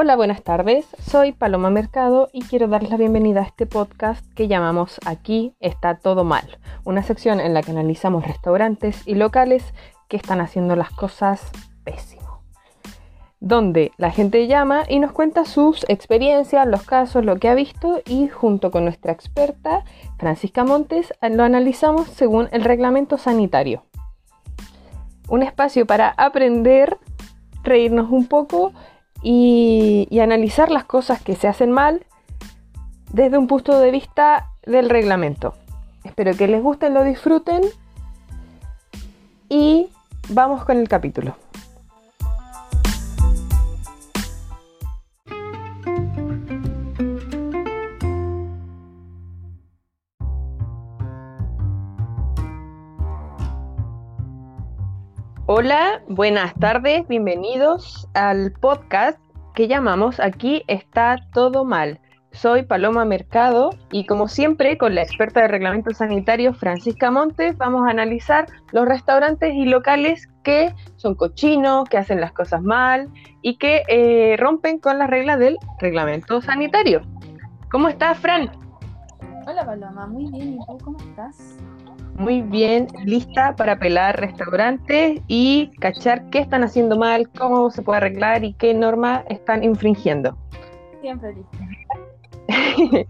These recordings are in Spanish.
Hola, buenas tardes. Soy Paloma Mercado y quiero darles la bienvenida a este podcast que llamamos Aquí está todo mal, una sección en la que analizamos restaurantes y locales que están haciendo las cosas pésimo. Donde la gente llama y nos cuenta sus experiencias, los casos, lo que ha visto y junto con nuestra experta Francisca Montes lo analizamos según el reglamento sanitario. Un espacio para aprender, reírnos un poco y, analizar las cosas que se hacen mal desde un punto de vista del reglamento. Espero que les guste, lo disfruten y vamos con el capítulo. Hola, buenas tardes, bienvenidos al podcast que llamamos Aquí está todo mal. Soy Paloma Mercado y como siempre con la experta de reglamento sanitario Francisca Montes vamos a analizar los restaurantes y locales que son cochinos, que hacen las cosas mal y que eh, rompen con las reglas del reglamento sanitario. ¿Cómo estás, Fran? Hola Paloma, muy bien. ¿Y tú cómo estás? Muy bien lista para pelar restaurantes y cachar qué están haciendo mal, cómo se puede arreglar y qué normas están infringiendo. Siempre lista.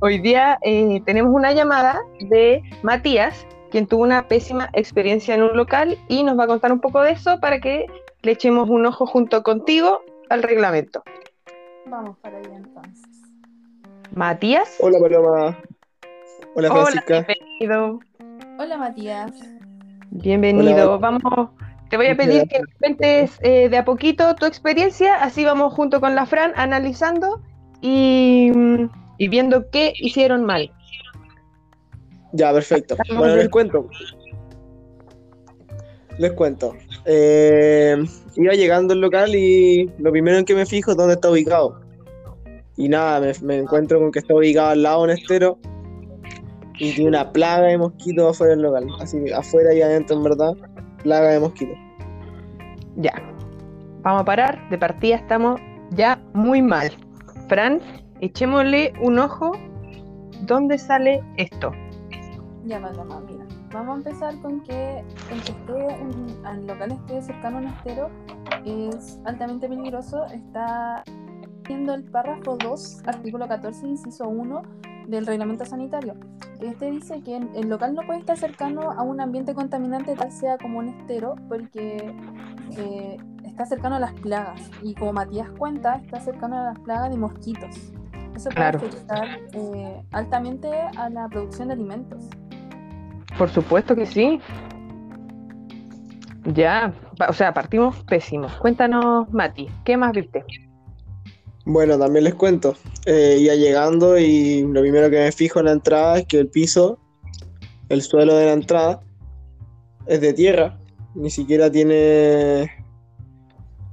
Hoy día eh, tenemos una llamada de Matías, quien tuvo una pésima experiencia en un local y nos va a contar un poco de eso para que le echemos un ojo junto contigo al reglamento. Vamos para allá entonces. Matías. Hola Paloma. Hola Francisca. Hola, bienvenido. Hola Matías. Bienvenido. Vamos, te voy a pedir que nos cuentes eh, de a poquito tu experiencia, así vamos junto con la Fran analizando y, viendo qué hicieron mal. Ya, perfecto. Bueno, les cuento. Les cuento. Eh, iba llegando al local y lo primero en que me fijo es dónde está ubicado. Y nada, me, me encuentro con que está ubicado al lado de un estero y tiene una plaga de mosquitos afuera del local. Así afuera y adentro, en verdad, plaga de mosquitos. Ya. Vamos a parar. De partida estamos ya muy mal. Fran, echémosle un ojo. ¿Dónde sale esto? Ya, mamá, mira. Vamos a empezar con que el que esté en, local esté cercano a un estero es altamente peligroso. Está viendo el párrafo 2, artículo 14, inciso 1 del reglamento sanitario. Este dice que el local no puede estar cercano a un ambiente contaminante tal sea como un estero porque eh, está cercano a las plagas y como Matías cuenta está cercano a las plagas de mosquitos. Eso puede afectar eh, altamente a la producción de alimentos. Por supuesto que sí. Ya, o sea, partimos pésimos. Cuéntanos, Mati, ¿qué más viste? Bueno, también les cuento. Eh, ya llegando y lo primero que me fijo en la entrada es que el piso, el suelo de la entrada, es de tierra. Ni siquiera tiene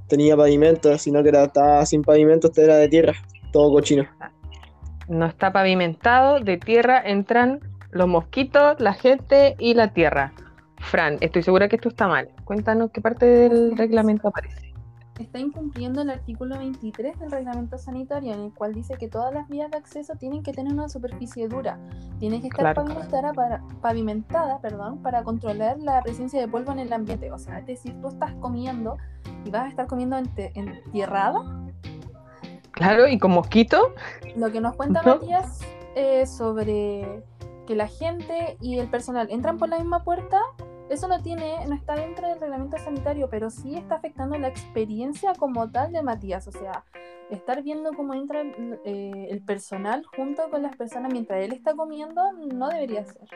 tenía pavimento, sino que era, estaba sin pavimento, este era de tierra, todo cochino. No está pavimentado, de tierra entran los mosquitos, la gente y la tierra. Fran, estoy segura que esto está mal. Cuéntanos qué parte del reglamento aparece está incumpliendo el artículo 23 del reglamento sanitario, en el cual dice que todas las vías de acceso tienen que tener una superficie dura, tiene que estar pavimentada, para, pavimentada perdón, para controlar la presencia de polvo en el ambiente. O sea, es decir, tú estás comiendo y vas a estar comiendo entierrada. Claro, y con mosquito. Lo que nos cuenta Matías es sobre que la gente y el personal entran por la misma puerta eso no tiene, no está dentro del reglamento sanitario, pero sí está afectando la experiencia como tal de Matías. O sea, estar viendo cómo entra el, eh, personal junto con las personas mientras él está comiendo no debería ser.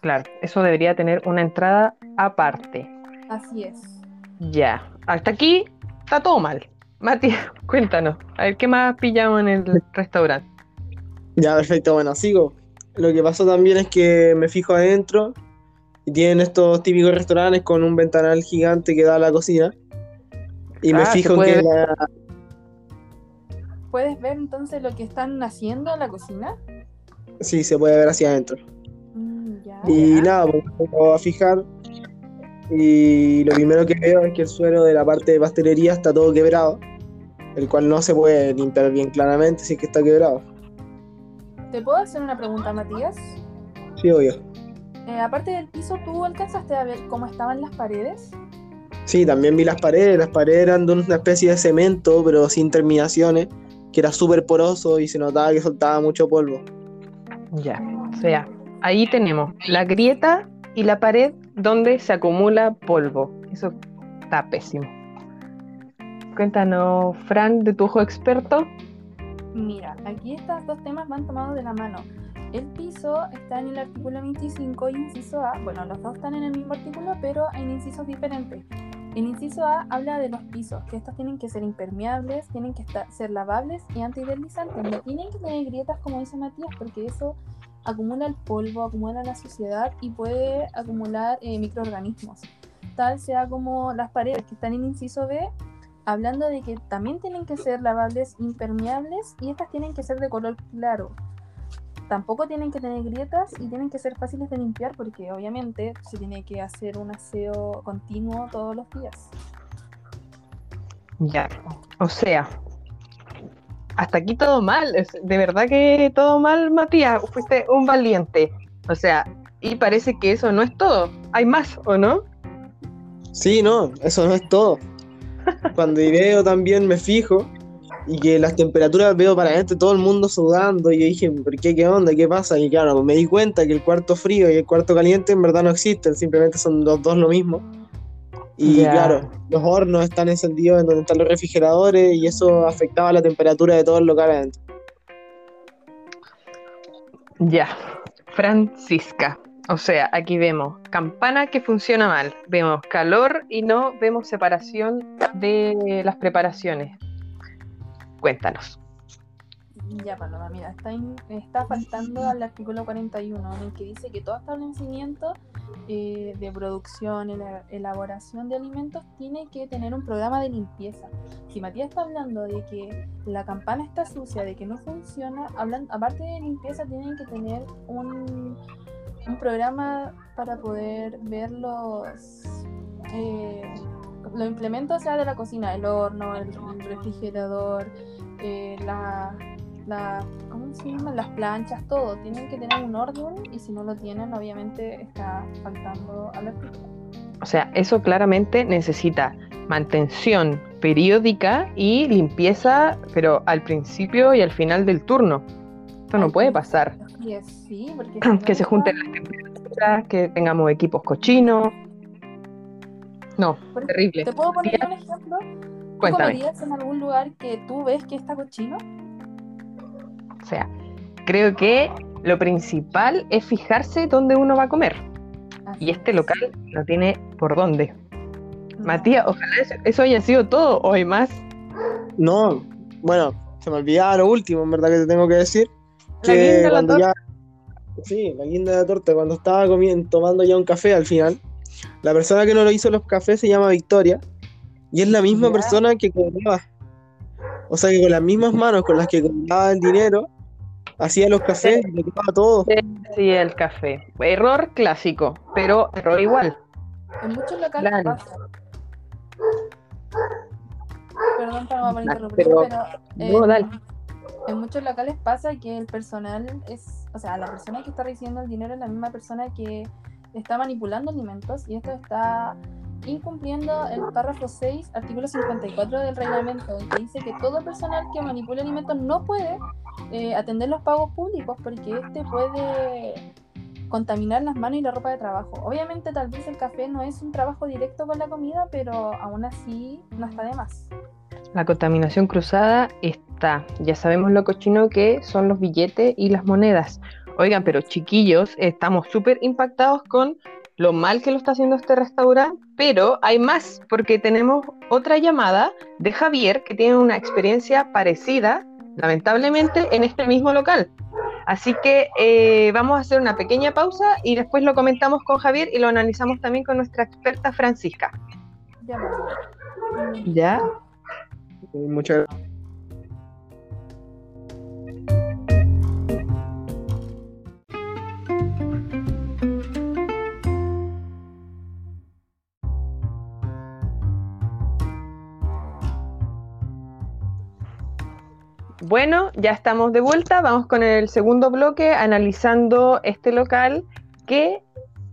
Claro, eso debería tener una entrada aparte. Así es. Ya, hasta aquí está todo mal. Matías, cuéntanos, a ver qué más pillamos en el restaurante. Ya, perfecto, bueno, sigo. Lo que pasó también es que me fijo adentro y tienen estos típicos restaurantes con un ventanal gigante que da a la cocina. Y me ah, fijo en que la... ¿Puedes ver entonces lo que están haciendo en la cocina? Sí, se puede ver hacia adentro. Mm, y nada, pues me a fijar. Y lo primero que veo es que el suelo de la parte de pastelería está todo quebrado. el cual no se puede limpiar bien claramente si es que está quebrado. ¿Te puedo hacer una pregunta, Matías? Sí, obvio. Eh, aparte del piso, ¿tú alcanzaste a ver cómo estaban las paredes? Sí, también vi las paredes. Las paredes eran de una especie de cemento, pero sin terminaciones, que era súper poroso y se notaba que soltaba mucho polvo. Ya, o sea, ahí tenemos la grieta y la pared donde se acumula polvo. Eso está pésimo. Cuéntanos, Fran, de tu ojo experto. Mira, aquí estos dos temas van tomados de la mano. El piso está en el artículo 25, inciso A. Bueno, los dos están en el mismo artículo, pero en incisos diferentes. El inciso A habla de los pisos, que estos tienen que ser impermeables, tienen que ser lavables y antideslizantes. No tienen que tener grietas, como dice Matías, porque eso acumula el polvo, acumula la suciedad y puede acumular eh, microorganismos. Tal sea como las paredes que están en inciso B, hablando de que también tienen que ser lavables, impermeables y estas tienen que ser de color claro. Tampoco tienen que tener grietas y tienen que ser fáciles de limpiar porque obviamente se tiene que hacer un aseo continuo todos los días. Ya, o sea, hasta aquí todo mal. Es- De verdad que todo mal, Matías. Fuiste un valiente. O sea, y parece que eso no es todo. Hay más, ¿o no? Sí, no, eso no es todo. Cuando veo también me fijo y que las temperaturas veo para adentro todo el mundo sudando y yo dije, ¿por qué? ¿Qué onda? ¿Qué pasa? Y claro, me di cuenta que el cuarto frío y el cuarto caliente en verdad no existen, simplemente son los dos lo mismo. Y claro, los hornos están encendidos en donde están los refrigeradores y eso afectaba la temperatura de todo el local adentro. Ya, Francisca. O sea, aquí vemos campana que funciona mal, vemos calor y no vemos separación de las preparaciones. Cuéntanos. Ya, Paloma, mira, está, in- está faltando al artículo 41, en el que dice que todo establecimiento eh, de producción, ela- elaboración de alimentos, tiene que tener un programa de limpieza. Si Matías está hablando de que la campana está sucia, de que no funciona, hablan, aparte de limpieza, tienen que tener un, un programa para poder ver los, eh, los implementos, sea, de la cocina, el horno, el refrigerador, eh, la, la, ¿cómo se llama? Las planchas, todo. Tienen que tener un orden y si no lo tienen, obviamente está faltando al artículo. O sea, eso claramente necesita mantención periódica y limpieza, pero al principio y al final del turno. Esto no puede pasar. Sí, porque Que se junten las temperaturas, que tengamos equipos cochinos. No, Por- terrible. ¿Te puedo poner un ejemplo? ¿Tú Cuéntame. comerías en algún lugar que tú ves que está cochino? O sea, creo que lo principal es fijarse dónde uno va a comer. Así Y este es. local no tiene por dónde. No. Matías, ojalá eso, eso haya sido todo o hay más. No, bueno, se me olvidaba lo último, en verdad que te tengo que decir. La Que guinda de la torta. ya. Sí, la guinda de la torta, cuando estaba comiendo, tomando ya un café al final, la persona que nos lo hizo los cafés se llama Victoria y es la misma Ya. persona que cobraba. O sea que con las mismas manos con las que cobraba el dinero, hacía los cafés y le cobraba todo. Sí, el café. Error clásico, pero error igual. En muchos locales Claro. pasa. Perdón interrumpir, pero- pero, no, en- dale. en muchos locales pasa que el personal es, o sea, la persona que está recibiendo el dinero es la misma persona que está manipulando alimentos y esto está incumpliendo el párrafo 6, artículo 54 del reglamento, en que dice que todo personal que manipule alimentos no puede eh, atender los pagos públicos porque este puede contaminar las manos y la ropa de trabajo. Obviamente tal vez el café no es un trabajo directo con la comida, pero aún así no está de más. La contaminación cruzada está. Ya sabemos lo cochino que son los billetes y las monedas. Oigan, pero chiquillos, estamos súper impactados con lo mal que lo está haciendo este restaurante, pero hay más, porque tenemos otra llamada de Javier que tiene una experiencia parecida, lamentablemente, en este mismo local. Así que eh, vamos a hacer una pequeña pausa y después lo comentamos con Javier y lo analizamos también con nuestra experta Francisca. Ya, ¿Ya? Muchas gracias. Bueno, ya estamos de vuelta. Vamos con el segundo bloque analizando este local que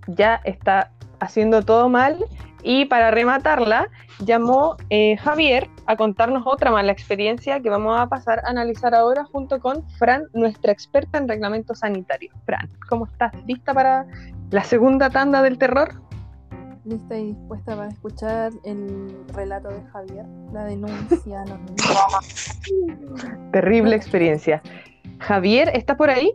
ya está haciendo todo mal. Y para rematarla, llamó eh, Javier a contarnos otra mala experiencia que vamos a pasar a analizar ahora junto con Fran, nuestra experta en reglamento sanitario. Fran, ¿cómo estás? ¿Lista para la segunda tanda del terror? Lista y dispuesta para escuchar el relato de Javier, la denuncia. Terrible experiencia. Javier, ¿estás por ahí?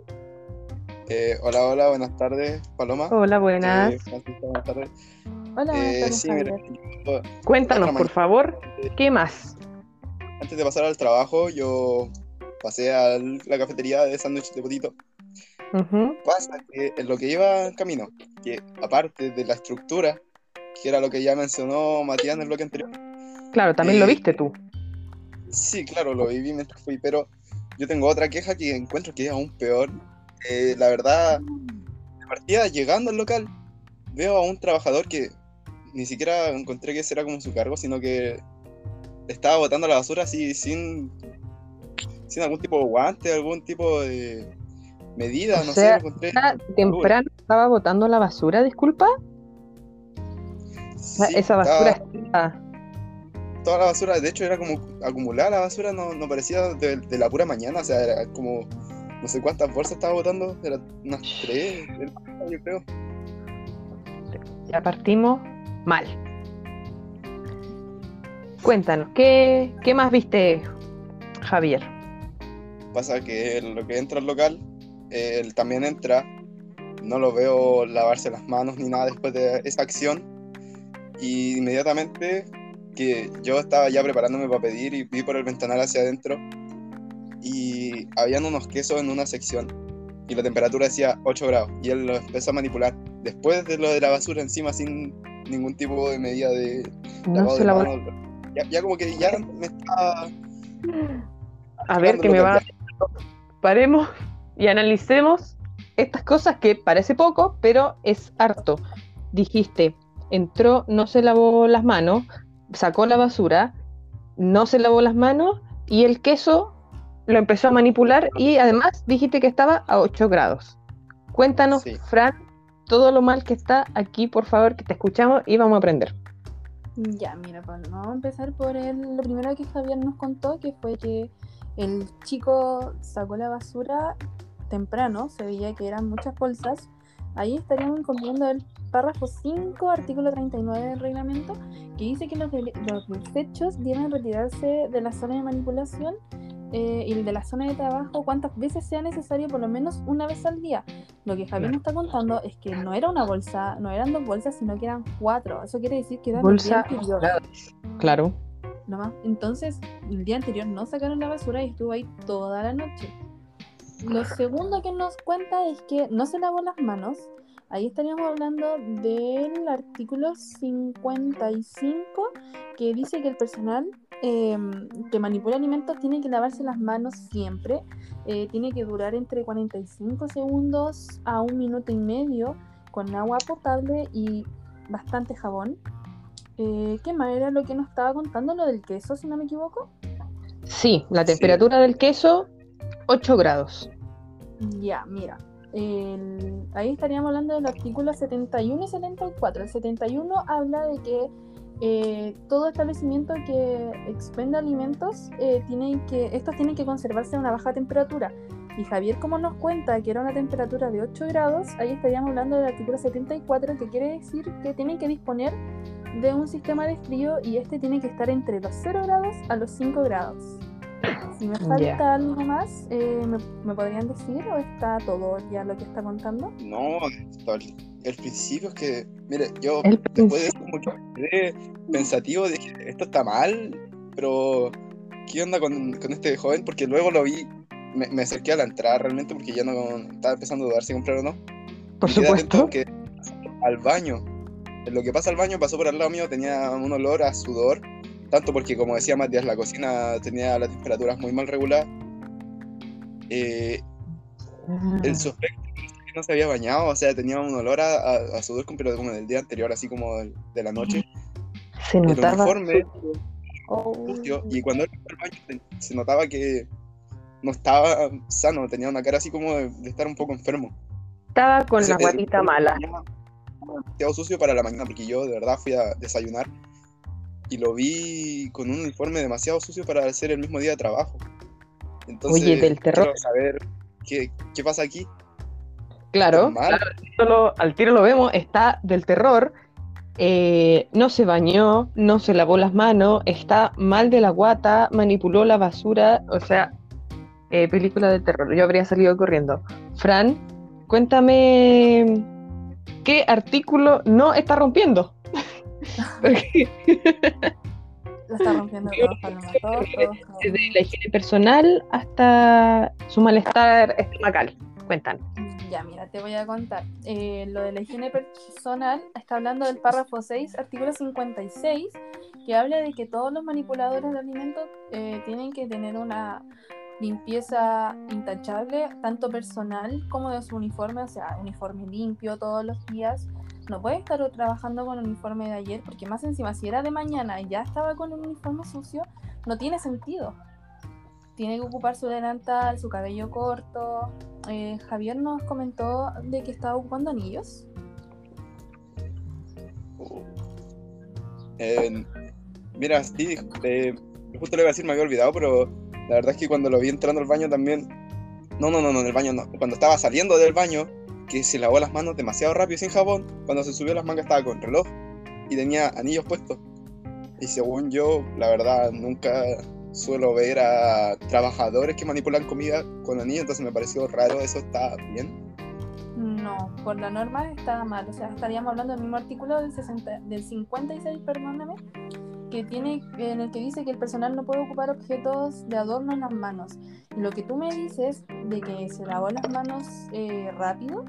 Eh, hola, hola, buenas tardes, Paloma. Hola, buenas. Eh, Francisco, buenas tardes. Hola, buenas Eh, tardes, sí, mira, yo- Cuéntanos, por favor, ¿qué más? antes de pasar al trabajo, yo pasé a la cafetería de sándwich de potito. Ujú. Pasa que en lo que iba camino, que aparte de la estructura, que era lo que ya mencionó Matías en el bloque anterior, Claro, también lo Eh, viste tú. sí, claro, lo viví mientras fui, pero yo tengo otra queja que encuentro que es aún peor. Eh, la verdad, de partida, llegando al local, veo a un trabajador que ni siquiera encontré que ese era como su cargo, sino que estaba botando la basura así sin, sin algún tipo de guante, algún tipo de medida, O no sea, sé, encontré. Temprano estaba botando la basura, disculpa. Sí, esa basura estaba- toda la basura, de hecho era como acumulada la basura, no, no parecía de, de la pura mañana, o sea, era como no sé cuántas bolsas estaba botando, era unas tres, yo creo. Ya partimos mal. Cuéntanos, ¿qué, qué más viste, Javier? Pasa que lo que entra al local, él también entra, no lo veo lavarse las manos ni nada después de esa acción, y inmediatamente que yo estaba ya preparándome para pedir y vi por el ventanal hacia adentro, y habían unos quesos en una sección, y la temperatura decía 8 grados, y él lo empezó a manipular, después de lo de la basura encima, sin ningún tipo de medida de No lavado se de la. Ya, ya como que ya me estaba... A ver, que me va... Paremos y analicemos estas cosas que parece poco, pero es harto. Dijiste, entró, no se lavó las manos, sacó la basura, no se lavó las manos y el queso lo empezó a manipular y además dijiste que estaba a 8 grados. Cuéntanos, Sí. Fran, todo lo mal que está aquí, por favor, que te escuchamos y vamos a aprender. Ya, mira, Pablo, vamos a empezar por el, lo primero que Javier nos contó, que fue que el chico sacó la basura temprano, se veía que eran muchas bolsas. Ahí estaríamos incumpliendo el párrafo 5, artículo 39 del reglamento, que dice que los, de- los desechos deben retirarse de la zona de manipulación eh, y de la zona de trabajo cuantas veces sea necesario, por lo menos una vez al día. Lo que Javier nos está contando es que no era una bolsa, no eran dos bolsas, sino que eran cuatro. Eso quiere decir que era el Bolsa día anterior. Claro. nomás. Entonces, el día anterior no sacaron la basura y estuvo ahí toda la noche. Lo segundo que nos cuenta es que no se lavó las manos. Ahí estaríamos hablando del artículo 55 que dice que el personal eh, que manipula alimentos tiene que lavarse las manos siempre. Eh, tiene que durar entre 45 segundos a un minuto y medio con agua potable y bastante jabón. Eh, ¿Qué más era lo que nos estaba contando? Lo del queso, si no me equivoco. Sí, la Sí. temperatura del queso, 8 grados. Ya, mira. El- ahí estaríamos hablando del artículo 71 y 74. El 71 habla de que eh, todo establecimiento que expenda alimentos, eh, tienen que, estos tienen que conservarse a una baja temperatura. Y Javier, como nos cuenta que era una temperatura de 8 grados, ahí estaríamos hablando del artículo 74, que quiere decir que tienen que disponer de un sistema de frío y este tiene que estar entre los 0 grados a los 5 grados. Si me falta Ya. algo más, eh, ¿me, me podrían decir o está todo ya lo que está contando? No, el, el principio es que, mire, yo El después de eso como que quedé pensativo, dije, esto está mal, pero ¿qué onda con, con este joven? Porque luego lo vi, me, me acerqué a la entrada realmente porque ya no estaba empezando a dudar si comprar o no. Por Y supuesto. que al baño. En lo que pasa al baño pasó por al lado mío, tenía un olor a sudor, tanto porque como decía Matías, la cocina tenía las temperaturas muy mal reguladas. Eh, Ah. el sospecho que no se había bañado, o sea, tenía un olor a, a- a sudor pero como del día anterior, así como del- de la noche. Se El notaba. uniforme Oh, y cuando él baño se- notaba que no estaba sano, tenía una cara así como de, de estar un poco enfermo. Estaba con la guatita mala. demasiado sucio para la mañana, porque yo de verdad fui a desayunar y lo vi con un uniforme demasiado sucio para hacer el mismo día de trabajo. Entonces, Oye, del terror. quiero saber qué, qué pasa aquí. Claro, claro, al tiro lo- al tiro lo vemos, está del terror. eh, no se bañó, no se lavó las manos, está mal de la guata, manipuló la basura, o sea, eh, película de terror. Yo habría salido corriendo. Fran, cuéntame qué artículo no está rompiendo. Porque Lo está rompiendo todos, Paloma, todos, todos, todos. desde la higiene personal hasta su malestar estomacal. Cuéntanos. Ya, mira, te voy a contar. Eh, lo de la higiene personal está hablando del párrafo 6, artículo 56, que habla de que todos los manipuladores de alimentos eh, tienen que tener una limpieza intachable, tanto personal como de su uniforme, o sea, uniforme limpio todos los días. No puede estar trabajando con el uniforme de ayer, porque más encima, si era de mañana y ya estaba con un uniforme sucio, no tiene sentido. Tiene que ocupar su delantal, su cabello corto. Eh, Javier nos comentó de que estaba ocupando anillos. Eh, mira, sí, eh, justo le iba a decir, me había olvidado, pero la verdad es que cuando lo vi entrando al baño también. No, no, no, no, en el baño no. Cuando estaba saliendo del baño, que se lavó las manos demasiado rápido sin jabón, cuando se subió las mangas estaba con reloj y tenía anillos puestos. Y según yo, la verdad, nunca suelo ver a trabajadores que manipulan comida con anillos, entonces me pareció raro, eso está bien. No, por la norma está mal. O sea, estaríamos hablando del mismo artículo del, 60, del 56, perdóname, que tiene, en el que dice que el personal no puede ocupar objetos de adorno en las manos. Lo que tú me dices de que se lavó las manos eh, rápido,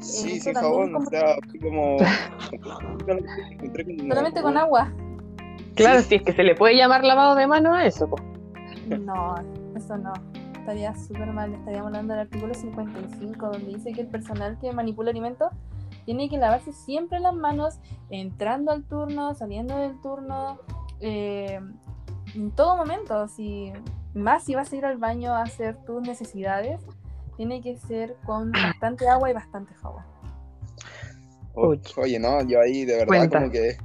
Sí, sin jabón, como- o sea, fui como... solamente con agua. Claro, si es que se le puede llamar lavado de mano a eso. po. No, eso no. Estaría súper mal. Estaríamos hablando del artículo 55, donde dice que el personal que manipula alimentos tiene que lavarse siempre las manos, entrando al turno, saliendo del turno, eh, en todo momento. Si, más si vas a ir al baño a hacer tus necesidades, tiene que ser con bastante agua y bastante jabón. Oye, no, yo ahí de verdad Cuenta. como que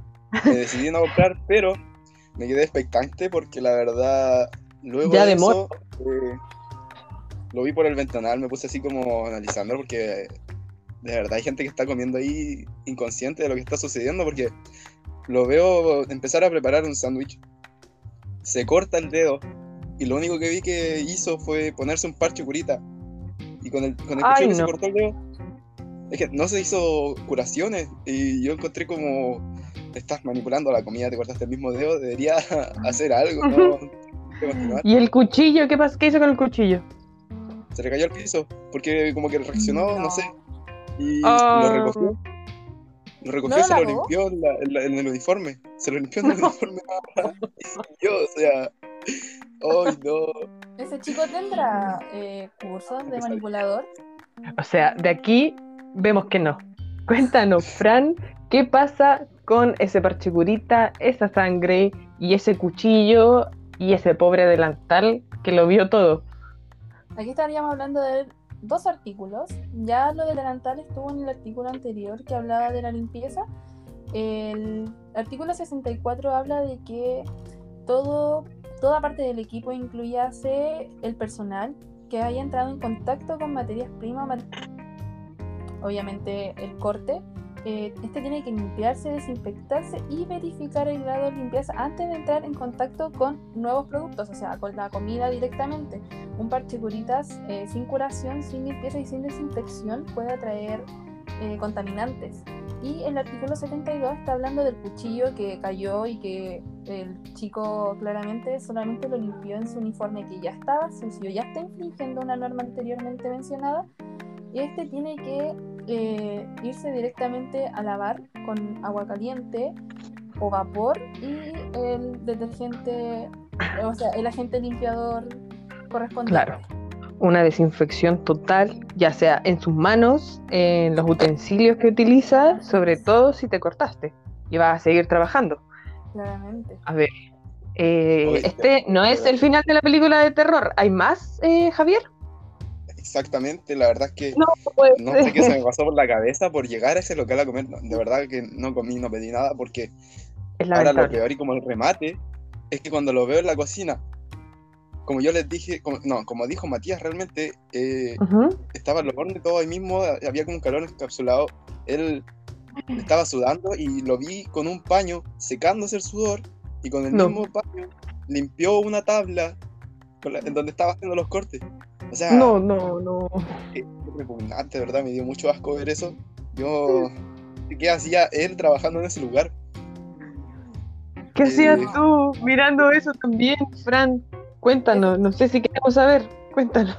me decidí no comprar, pero me quedé expectante porque la verdad, luego Ya de de eso, eh, lo vi por el ventanal, me puse así como analizando porque de verdad hay gente que está comiendo ahí inconsciente de lo que está sucediendo porque lo veo empezar a preparar un sándwich, se corta el dedo y lo único que vi que hizo fue ponerse un parche curita y con el, con el Ay, cuchillo que se cortó el dedo es que no se hizo curaciones y yo encontré como estás manipulando la comida, te cortaste el mismo dedo, debería hacer algo, ¿no? ¿Y el cuchillo? ¿Qué, pasó? ¿Qué hizo con el cuchillo? Se le cayó al piso porque como que reaccionó, no, sé, y Ah. lo recogió. Lo recogió ¿No y se lo lavó? limpió en, la- en la- en el uniforme. Se lo limpió en el uniforme. y siguió, o sea, ¡ay no! ¿Ese chico tendrá eh, cursos de manipulador? O sea, de aquí vemos que no. Cuéntanos, Fran, ¿qué pasa con ese parche curita, esa sangre y ese cuchillo y ese pobre delantal que lo vio todo? Aquí estaríamos hablando de dos artículos. Ya lo del delantal estuvo en el artículo anterior que hablaba de la limpieza. El artículo 64 habla de que todo, toda parte del equipo, incluyase el personal que haya entrado en contacto con materias primas, ma- obviamente el corte, eh, este tiene que limpiarse, desinfectarse y verificar el grado de limpieza antes de entrar en contacto con nuevos productos, o sea, con la comida directamente. Un parche curitas eh, sin curación, sin limpieza y sin desinfección puede atraer eh, contaminantes. Y el artículo 72 está hablando del cuchillo que cayó y que el chico claramente solamente lo limpió en su uniforme que ya estaba sucio, ya está infringiendo una norma anteriormente mencionada. Y este tiene que eh, irse directamente a lavar con agua caliente o vapor y el detergente, o sea, el agente limpiador correspondiente. Claro. Una desinfección total, ya sea en sus manos, en los utensilios que utiliza, sobre todo si te cortaste y vas a seguir trabajando. Claramente. A ver, Eh, Oye, este no es el final de la película de terror. ¿Hay más, eh, Javier? Exactamente, la verdad es que No, puede no sé qué se me pasó por la cabeza por llegar a ese local a comer. No, de verdad que no comí, no pedí nada porque Es ahora lo peor y como el remate es que cuando lo veo en la cocina, como yo les dije, como- no, como dijo Matías, realmente eh, Ujú. estaba el horno todo ahí mismo, había como un calor encapsulado. Él estaba sudando y lo vi con un paño secándose el sudor y con el No. mismo paño limpió una tabla la- en donde estaba haciendo los cortes. O sea, No, no, no. es repugnante, ¿verdad? Me dio mucho asco ver eso. Yo, ¿qué hacía él trabajando en ese lugar? ¿Qué Eh, hacías tú mirando eso también, Fran? Cuéntanos, no sé si queremos saber. Cuéntanos.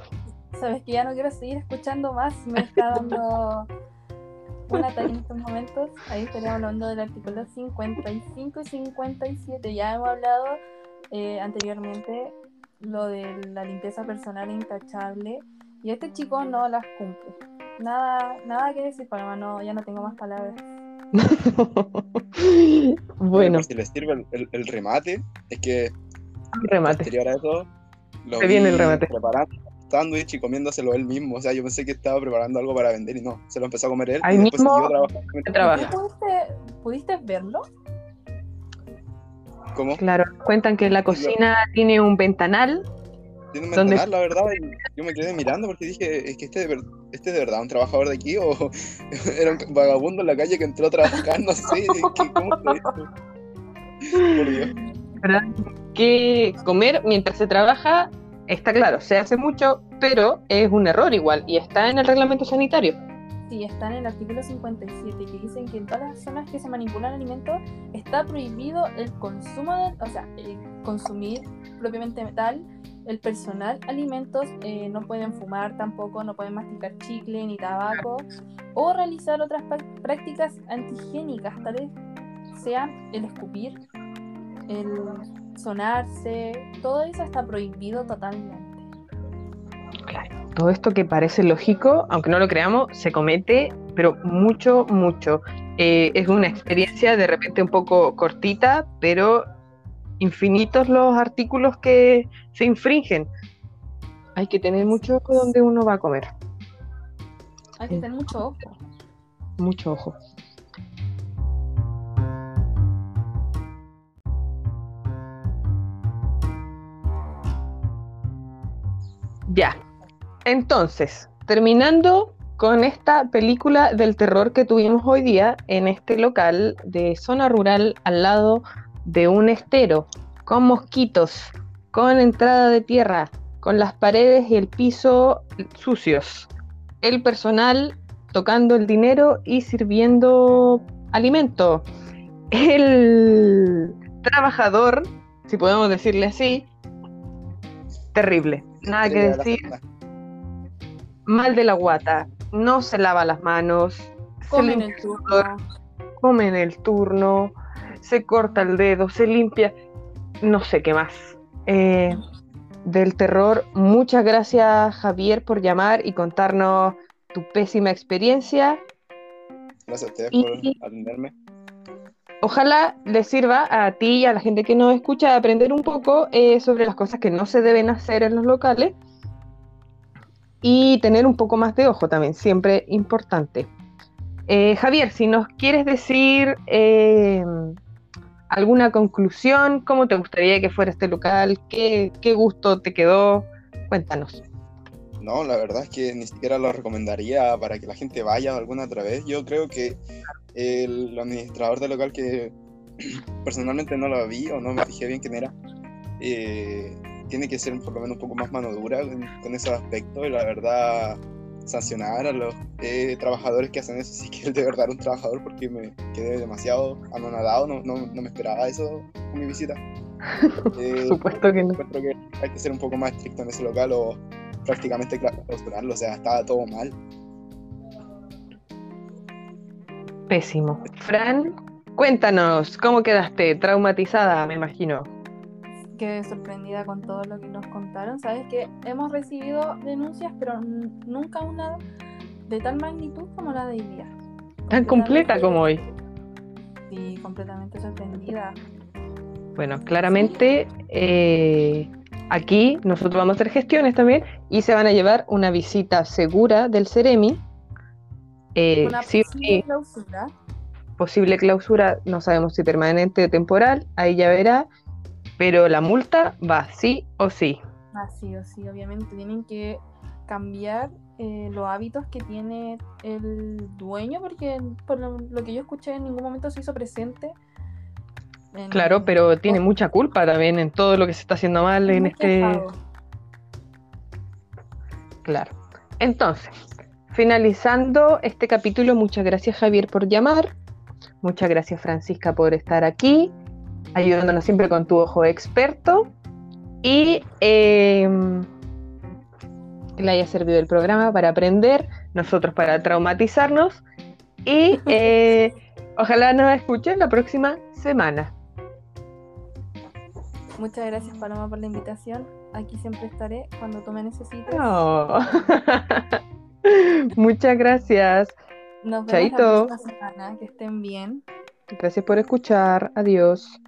Sabes que ya no quiero seguir escuchando más, me está dando un ataque en estos momentos. Ahí estaríamos hablando del artículo 55 y 57. Ya hemos hablado eh, anteriormente lo de la limpieza personal intachable y este chico no las cumple. Nada, nada que decir, Paloma, no, ya no tengo más palabras. bueno, si les sirve el, el- el remate, es que remate. posterior a eso, lo Se viene el remate. preparando sándwich y comiéndoselo él mismo. O sea, yo pensé que estaba preparando algo para vender y no, se lo empezó a comer él Ahí y después mismo siguió trabajando. se trabaja. ¿Tú pudiste, pudiste verlo? ¿Cómo? Claro, cuentan que la cocina tiene un ventanal. Tiene un ¿Dónde- ventanal, la verdad, y yo me quedé mirando porque dije, es que este de, ver- este es de verdad un trabajador de aquí o era un vagabundo en la calle que entró a trabajar, no sé, ¿qué, ¿cómo fue esto? Por Dios. ¿verdad? Que comer mientras se trabaja, está claro, se hace mucho, pero es un error igual y está en el reglamento sanitario. Sí, está en el artículo 57 que dicen que en todas las zonas que se manipulan alimentos está prohibido el consumo, de, o sea, el consumir propiamente tal, el personal alimentos, eh, no pueden fumar tampoco, no pueden masticar chicle ni tabaco o realizar otras prácticas antihigiénicas, tales sean el escupir, el sonarse, todo eso está prohibido totalmente. Claro, todo esto que parece lógico, aunque no lo creamos, se comete, pero mucho, mucho. Eh, es una experiencia de repente un poco cortita, pero infinitos los artículos que se infringen. Hay que tener mucho ojo donde uno va a comer, Hay que tener mucho ojo. mucho ojo. Ya, entonces, terminando con esta película del terror que tuvimos hoy día en este local de zona rural al lado de un estero, con mosquitos, con entrada de tierra, con las paredes y el piso sucios, el personal tocando el dinero y sirviendo alimento, el trabajador, si podemos decirle así, terrible, nada que decir. mal de la guata, no se lava las manos, se Comen el turno. come en el turno, se corta el dedo, se limpia, no sé qué más. Eh, del terror, muchas gracias Javier por llamar y contarnos tu pésima experiencia. Gracias a ustedes Y- por atenderme. Ojalá les sirva a ti y a la gente que nos escucha aprender un poco eh, sobre las cosas que no se deben hacer en los locales y tener un poco más de ojo también, siempre importante. Eh, Javier, si nos quieres decir eh, alguna conclusión, cómo te gustaría que fuera este local, qué, qué gusto te quedó, cuéntanos. No, la verdad es que ni siquiera lo recomendaría para que la gente vaya alguna otra vez. Yo creo que el administrador del local que personalmente no lo vi o no me fijé bien quién era, eh, tiene que ser por lo menos un poco más mano dura con, esos aspectos y la verdad sancionar a los eh, trabajadores que hacen eso. Sí que de verdad un trabajador porque me quedé demasiado anonadado, no, no, no me esperaba eso con mi visita. Eh, Por supuesto que no. que hay que ser un poco más estricto en ese local o prácticamente cla- clausurarlo, o sea, estaba todo mal. Pésimo. Fran, cuéntanos, ¿cómo quedaste? Traumatizada, me imagino. Quedé sorprendida con todo lo que nos contaron. Sabes que hemos recibido denuncias, pero nunca una de tal magnitud como la de hoy día. Tan completa como hoy. Sí, completamente sorprendida. Bueno, claramente eh, aquí nosotros vamos a hacer gestiones también y se van a llevar una visita segura del Ceremi. Eh, Una posible sí, clausura. posible clausura, no sabemos si permanente o temporal, ahí ya verá, pero la multa va sí o sí. Ah, sí o sí, obviamente tienen que cambiar eh, los hábitos que tiene el dueño, porque por lo, lo que yo escuché en ningún momento se hizo presente. En- Claro, pero tiene mucha culpa también en todo lo que se está haciendo mal en este... Claro. Entonces, finalizando este capítulo, muchas gracias Javier por llamar, muchas gracias Francisca por estar aquí, ayudándonos siempre con tu ojo experto. Y eh, que le haya servido el programa para aprender, nosotros para traumatizarnos. Y eh, ojalá nos escuchen la próxima semana. Muchas gracias Paloma por la invitación. Aquí siempre estaré cuando tú me necesites. Oh. Muchas gracias. Nos vemos Chaito. la próxima semana. Que estén bien. Gracias por escuchar. Adiós.